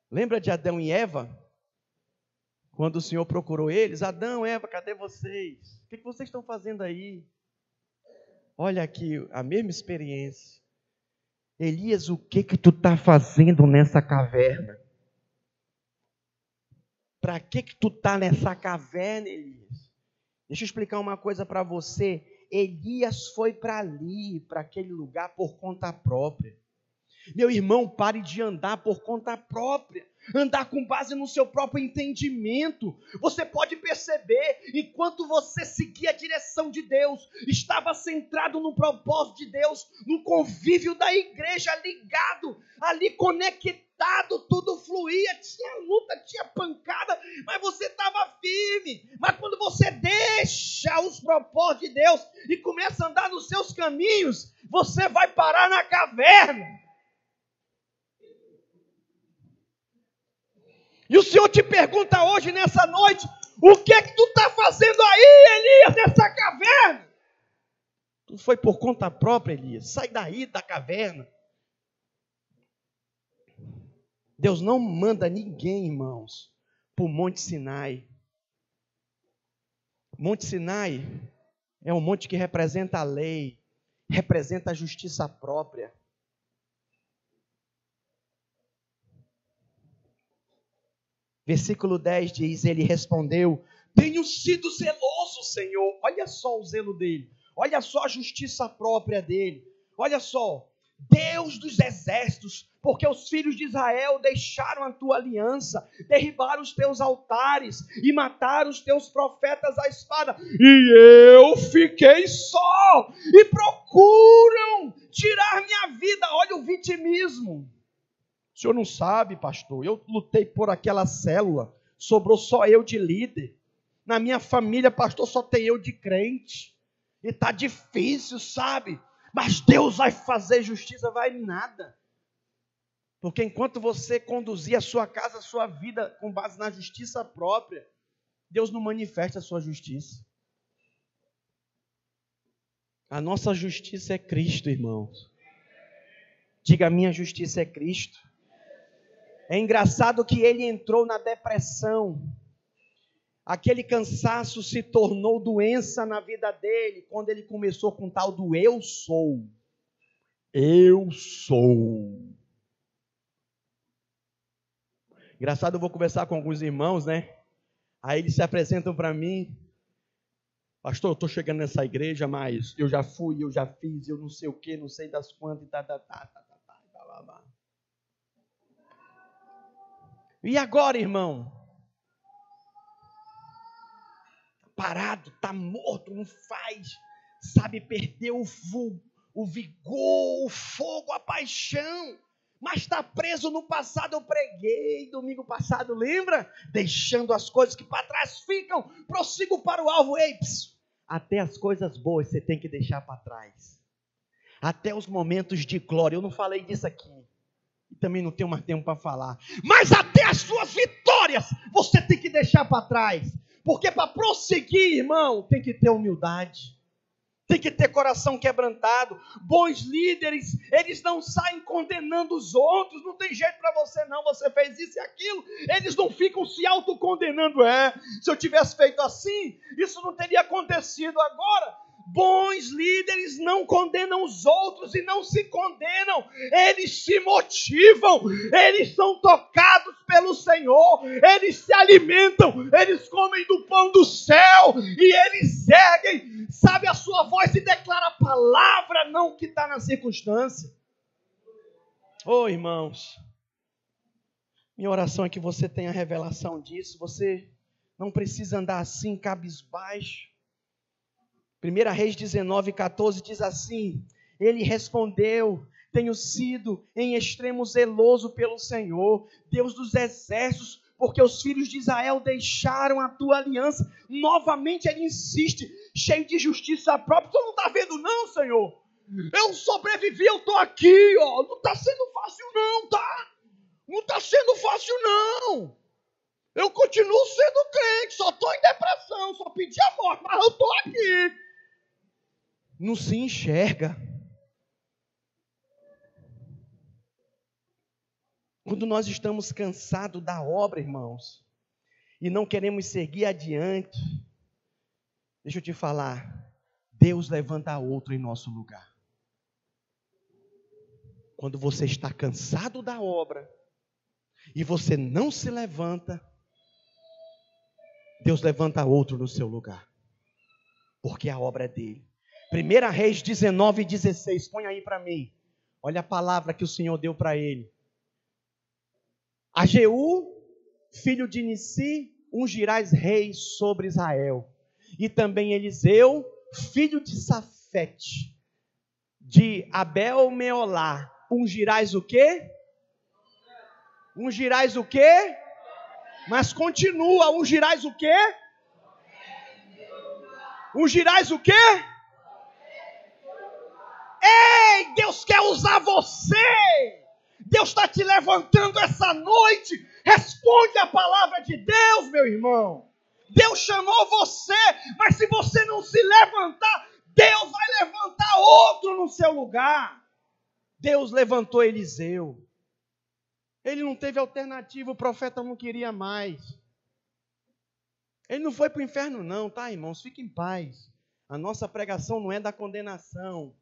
Lembra de Adão e Eva? Quando o Senhor procurou eles, Adão, Eva, cadê vocês? O que vocês estão fazendo aí? Olha aqui, a mesma experiência. Elias, o que que tu está fazendo nessa caverna? Para que que tu está nessa caverna, Elias? Deixa eu explicar uma coisa para você. Elias foi para ali, para aquele lugar por conta própria. Meu irmão, pare de andar por conta própria andar com base no seu próprio entendimento. Você pode perceber, enquanto você seguia a direção de Deus, estava centrado no propósito de Deus, no convívio da igreja, ligado, ali conectado, tudo fluía, tinha luta, tinha pancada, mas você estava firme. Mas quando você deixa os propósitos de Deus e começa a andar nos seus caminhos, você vai parar na caverna. E o Senhor te pergunta hoje, nessa noite, o que é que tu está fazendo aí, Elias, nessa caverna? Tu foi por conta própria, Elias. Sai daí da caverna. Deus não manda ninguém, irmãos, para o Monte Sinai. Monte Sinai é um monte que representa a lei, representa a justiça própria. Versículo 10 diz: Ele respondeu: Tenho sido zeloso, Senhor. Olha só o zelo dele, olha só a justiça própria dele. Olha só, Deus dos exércitos, porque os filhos de Israel deixaram a tua aliança, derribaram os teus altares e mataram os teus profetas à espada, e eu fiquei só, e procuram tirar minha vida. Olha o vitimismo. O senhor não sabe, pastor. Eu lutei por aquela célula. Sobrou só eu de líder. Na minha família, pastor, só tem eu de crente. E tá difícil, sabe? Mas Deus vai fazer justiça, vai nada. Porque enquanto você conduzir a sua casa, a sua vida com base na justiça própria, Deus não manifesta a sua justiça. A nossa justiça é Cristo, irmãos. Diga, a minha justiça é Cristo. É engraçado que ele entrou na depressão. Aquele cansaço se tornou doença na vida dele quando ele começou com tal do eu sou. Eu sou. Engraçado, eu vou conversar com alguns irmãos, né? Aí eles se apresentam para mim. Pastor, eu estou chegando nessa igreja, mas eu já fui, eu já fiz, eu não sei o que, não sei das quantas, e tá, tá, tá, tá, tá, tá, tá, tá. E agora, irmão? Parado, tá morto, não faz, sabe, perdeu o, o vigor, o fogo, a paixão mas está preso no passado. Eu preguei domingo passado, lembra? Deixando as coisas que para trás ficam, prossigo para o alvo. Ei, até as coisas boas você tem que deixar para trás. Até os momentos de glória. Eu não falei disso aqui. E também não tenho mais tempo para falar. Mas até as suas vitórias você tem que deixar para trás. Porque para prosseguir, irmão, tem que ter humildade tem que ter coração quebrantado. Bons líderes, eles não saem condenando os outros, não tem jeito para você não, você fez isso e aquilo. Eles não ficam se autocondenando. É, se eu tivesse feito assim, isso não teria acontecido agora. Bons líderes não condenam os outros e não se condenam, eles se motivam, eles são tocados pelo Senhor, eles se alimentam, eles comem do pão do céu e eles seguem, sabe, a sua voz e declara a palavra, não o que está na circunstância. Oh, irmãos, minha oração é que você tenha revelação disso, você não precisa andar assim, cabisbaixo. 1 Reis 19, 14 diz assim: Ele respondeu: Tenho sido em extremo zeloso pelo Senhor, Deus dos exércitos, porque os filhos de Israel deixaram a tua aliança. Novamente ele insiste, cheio de justiça própria. Tu não está vendo, não, Senhor? Eu sobrevivi, eu estou aqui, ó. Não está sendo fácil, não, tá? Não está sendo fácil, não. Eu continuo sendo crente, só estou em depressão, só pedi a morte, mas eu estou aqui não se enxerga. Quando nós estamos cansados da obra, irmãos, e não queremos seguir adiante, deixa eu te falar, Deus levanta outro em nosso lugar. Quando você está cansado da obra e você não se levanta, Deus levanta outro no seu lugar, porque a obra é dele. 1 Reis 19, 16. Põe aí para mim. Olha a palavra que o Senhor deu para ele. A Jeú, filho de Nissi, ungirás rei sobre Israel. E também Eliseu, filho de Safete, de Abel Meolá, ungirás o quê? Ungirás o quê? Mas continua, ungirás o quê? Ungirás o quê? Ei, Deus quer usar você. Deus está te levantando essa noite. Responde a palavra de Deus, meu irmão. Deus chamou você, mas se você não se levantar, Deus vai levantar outro no seu lugar. Deus levantou Eliseu. Ele não teve alternativa, o profeta não queria mais. Ele não foi para o inferno, não, tá, irmãos? Fique em paz. A nossa pregação não é da condenação,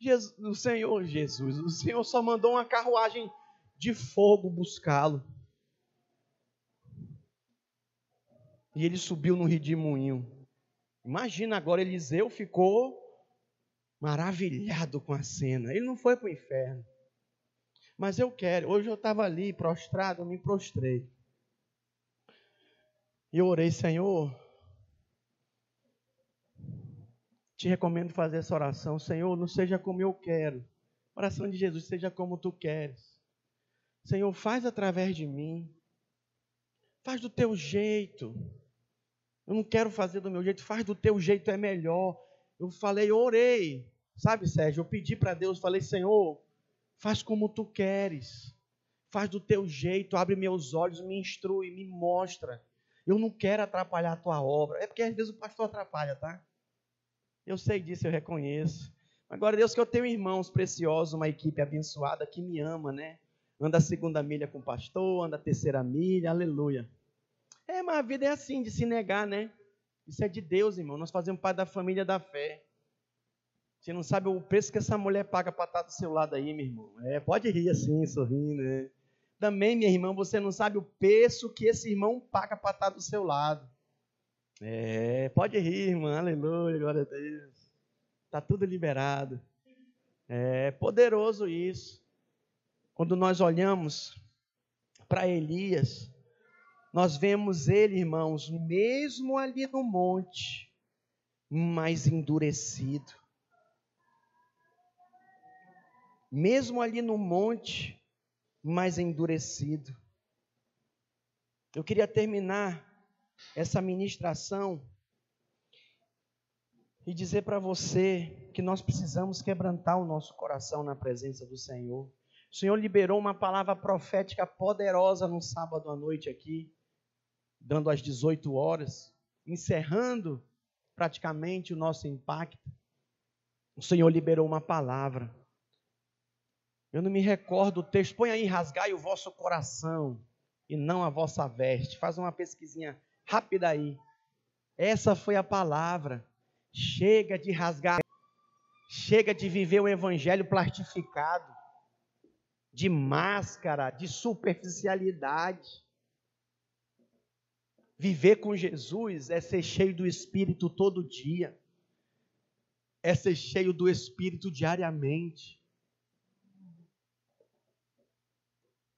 Jesus, o Senhor Jesus, o Senhor só mandou uma carruagem de fogo buscá-lo. E ele subiu no redemoinho. Imagina agora, Eliseu ficou maravilhado com a cena. Ele não foi para o inferno. Mas eu quero. Hoje eu estava ali prostrado, eu me prostrei. E eu orei, Senhor, te recomendo fazer essa oração. Senhor, não seja como eu quero. Oração de Jesus, seja como tu queres. Senhor, faz através de mim. Faz do teu jeito. Eu não quero fazer do meu jeito, faz do teu jeito, é melhor. Eu falei, orei. Sabe, Sérgio, eu pedi para Deus, falei, Senhor, faz como tu queres. Faz do teu jeito, abre meus olhos, me instrui, me mostra. Eu não quero atrapalhar a tua obra. É porque às vezes o pastor atrapalha, tá? Eu sei disso, eu reconheço. Agora, Deus, que eu tenho irmãos preciosos, uma equipe abençoada que me ama, né? Anda a segunda milha com o pastor, anda a terceira milha, aleluia. É, mas a vida é assim, de se negar, né? Isso é de Deus, irmão. Nós fazemos parte da família da fé. Você não sabe o preço que essa mulher paga para estar do seu lado aí, meu irmão. É, pode rir assim, sorrindo, né? Também, minha irmã, você não sabe o preço que esse irmão paga para estar do seu lado. É, pode rir, irmã. Aleluia, glória a Deus. Está tudo liberado. É poderoso isso. Quando nós olhamos para Elias, nós vemos ele, irmãos, mesmo ali no monte, mais endurecido. Mesmo ali no monte, mais endurecido. Eu queria terminar essa ministração e dizer para você que nós precisamos quebrantar o nosso coração na presença do Senhor. O Senhor liberou uma palavra profética poderosa no sábado à noite aqui dando às 18 horas, encerrando praticamente o nosso impacto, o Senhor liberou uma palavra. Eu não me recordo o texto. Põe aí, rasgai o vosso coração e não a vossa veste. Faz uma pesquisinha rápida aí. Essa foi a palavra. Chega de rasgar. Chega de viver o evangelho plastificado, de máscara, de superficialidade. Viver com Jesus é ser cheio do Espírito todo dia, é ser cheio do Espírito diariamente,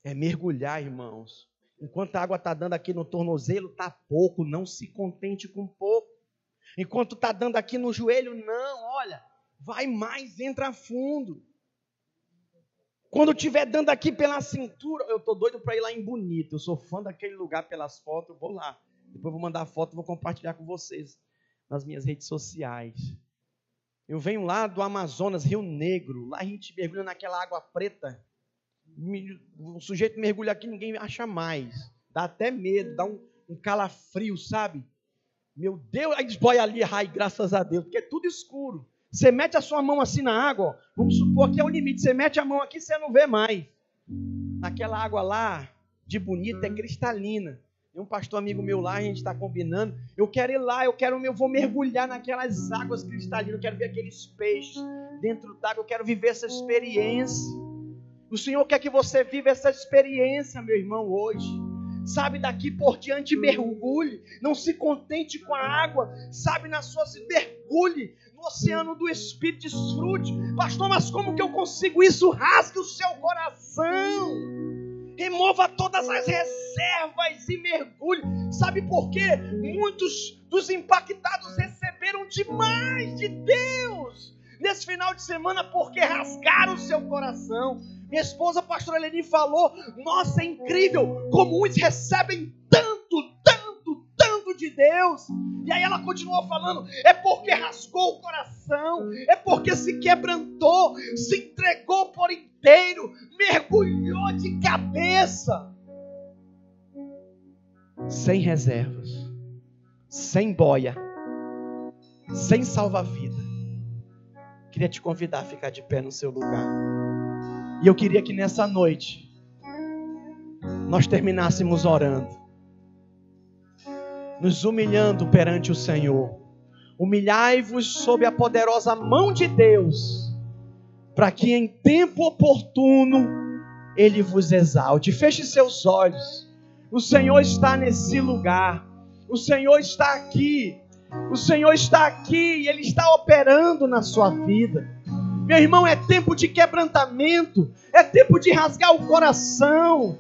é mergulhar, irmãos. Enquanto a água está dando aqui no tornozelo, está pouco, não se contente com pouco. Enquanto está dando aqui no joelho, não, olha, vai mais, entra fundo. Quando estiver dando aqui pela cintura, eu estou doido para ir lá em Bonito. Eu sou fã daquele lugar pelas fotos, vou lá. Depois vou mandar a foto, vou compartilhar com vocês nas minhas redes sociais. Eu venho lá do Amazonas, Rio Negro. Lá a gente mergulha naquela água preta. O sujeito mergulha aqui, ninguém acha mais. Dá até medo, dá um, um calafrio, sabe? Meu Deus, aí desboia ali, ai, graças a Deus, porque é tudo escuro. Você mete a sua mão assim na água, ó, vamos supor que é o limite. Você mete a mão aqui, você não vê mais. Naquela água lá, de bonita, é cristalina. Tem um pastor amigo meu lá, a gente está combinando. Eu quero ir lá, eu quero, eu vou mergulhar naquelas águas cristalinas, eu quero ver aqueles peixes dentro d'água, eu quero viver essa experiência. O Senhor quer que você viva essa experiência, meu irmão, hoje. Sabe, daqui por diante mergulhe, não se contente com a água, sabe, na sua se mergulhe no oceano do Espírito, desfrute. Pastor, mas como que eu consigo isso? Rasgue o seu coração remova todas as reservas e mergulhe. Sabe por quê? Muitos dos impactados receberam demais de Deus nesse final de semana porque rasgaram o seu coração. Minha esposa, a pastora Eleni, falou: Nossa, é incrível como uns recebem tanto, tanto, tanto de Deus. E aí ela continuou falando: É porque rasgou o coração, é porque se quebrantou, se entregou por inteiro, mergulhou de cabeça, sem reservas, sem boia, sem salva-vida. Queria te convidar a ficar de pé no seu lugar. E eu queria que nessa noite nós terminássemos orando, nos humilhando perante o Senhor. Humilhai-vos sob a poderosa mão de Deus para que em tempo oportuno ele vos exalte. Feche seus olhos. O Senhor está nesse lugar. O Senhor está aqui. O Senhor está aqui e Ele está operando na sua vida. Meu irmão, é tempo de quebrantamento, é tempo de rasgar o coração.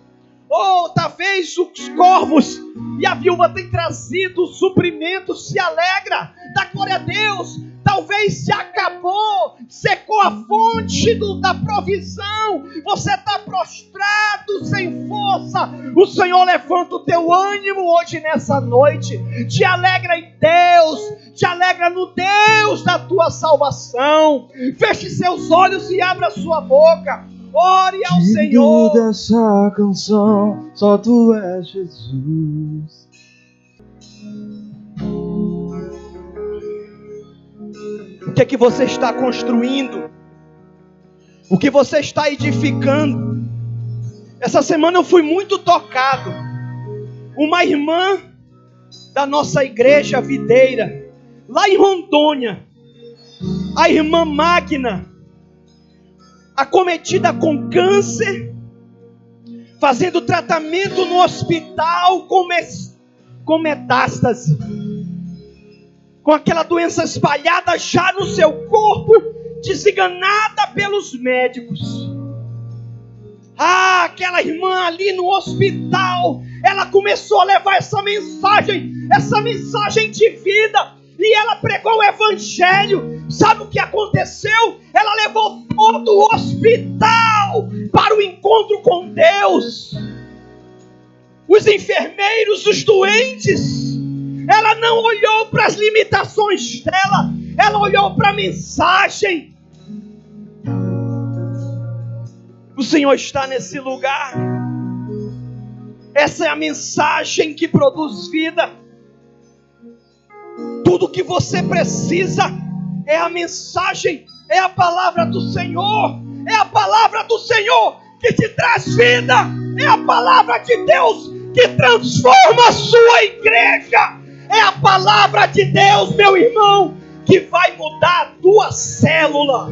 Ou oh, talvez os corvos e a viúva têm trazido suprimento, se alegra, dá glória a Deus, talvez se acabou, secou a fonte do, da provisão, você está prostrado, sem força. O Senhor levanta o teu ânimo hoje nessa noite, te alegra em Deus, te alegra no Deus da tua salvação. Feche seus olhos e abra sua boca. Ore ao Digno Senhor. dessa canção, só tu és Jesus. O que é que você está construindo? O que você está edificando? Essa semana eu fui muito tocado. Uma irmã da nossa igreja videira, lá em Rondônia, a irmã Magna, acometida com câncer, fazendo tratamento no hospital com, mes- com metástase com aquela doença espalhada já no seu corpo, desenganada pelos médicos. Ah, aquela irmã ali no hospital, ela começou a levar essa mensagem, essa mensagem de vida, e ela pregou o evangelho. Sabe o que aconteceu? Ela levou todo o hospital para o encontro com Deus. Os enfermeiros, os doentes, ela não olhou para as limitações dela, ela olhou para a mensagem. O Senhor está nesse lugar. Essa é a mensagem que produz vida. Tudo que você precisa é a mensagem, é a palavra do Senhor, é a palavra do Senhor que te traz vida, é a palavra de Deus que transforma a sua igreja. É a palavra de Deus, meu irmão, que vai mudar a tua célula.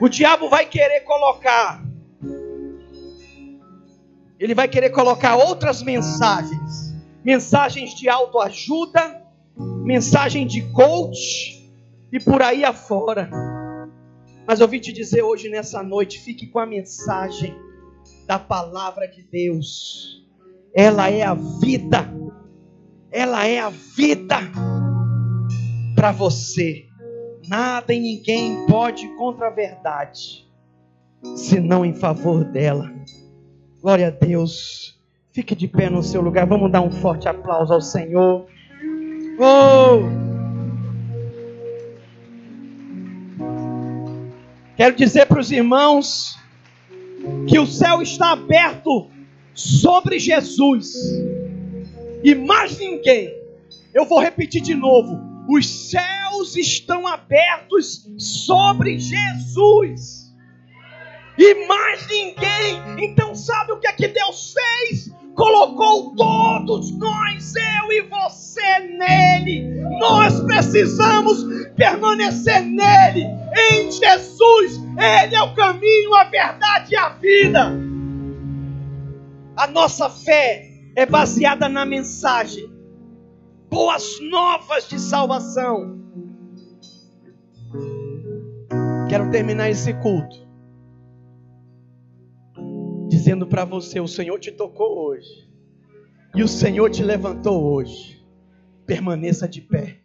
O diabo vai querer colocar, ele vai querer colocar outras mensagens, mensagens de autoajuda, mensagem de coach e por aí afora. Mas eu vim te dizer hoje nessa noite, fique com a mensagem da palavra de Deus. Ela é a vida. Ela é a vida para você. Nada e ninguém pode contra a verdade, senão em favor dela. Glória a Deus. Fique de pé no seu lugar. Vamos dar um forte aplauso ao Senhor. Oh! Quero dizer para os irmãos que o céu está aberto sobre Jesus. E mais ninguém. Eu vou repetir de novo. Os céus estão abertos sobre Jesus. E mais ninguém. Então sabe o que é que Deus fez? Colocou todos nós, eu e você, nele. Nós precisamos permanecer nele, em Jesus. Ele é o caminho, a verdade e a vida. A nossa fé é baseada na mensagem, boas novas de salvação. Quero terminar esse culto dizendo para você: o Senhor te tocou hoje, e o Senhor te levantou hoje. Permaneça de pé,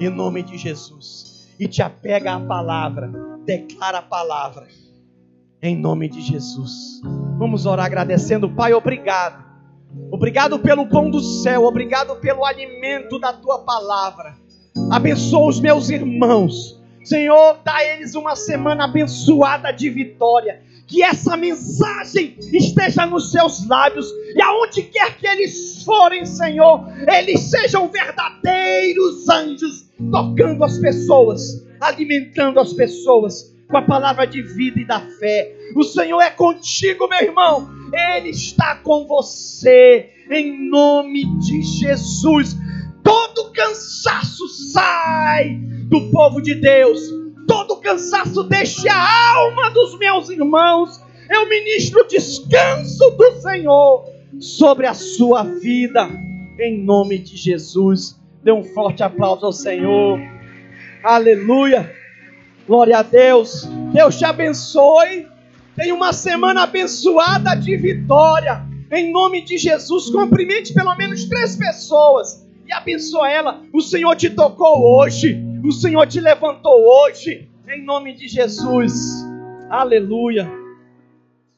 em nome de Jesus, e te apega à palavra, declara a palavra, em nome de Jesus. Vamos orar agradecendo, Pai, obrigado. Obrigado pelo pão do céu, obrigado pelo alimento da tua palavra. Abençoa os meus irmãos. Senhor, dá a eles uma semana abençoada de vitória. Que essa mensagem esteja nos seus lábios e aonde quer que eles forem, Senhor, eles sejam verdadeiros anjos tocando as pessoas, alimentando as pessoas com a palavra de vida e da fé. O Senhor é contigo, meu irmão. Ele está com você em nome de Jesus. Todo cansaço sai do povo de Deus. Todo cansaço deixe a alma dos meus irmãos. Eu ministro descanso do Senhor sobre a sua vida, em nome de Jesus. Dê um forte aplauso ao Senhor. Aleluia. Glória a Deus. Deus te abençoe. Tenha uma semana abençoada de vitória. Em nome de Jesus, cumprimente pelo menos três pessoas e abençoa ela. O Senhor te tocou hoje. O Senhor te levantou hoje. Em nome de Jesus. Aleluia.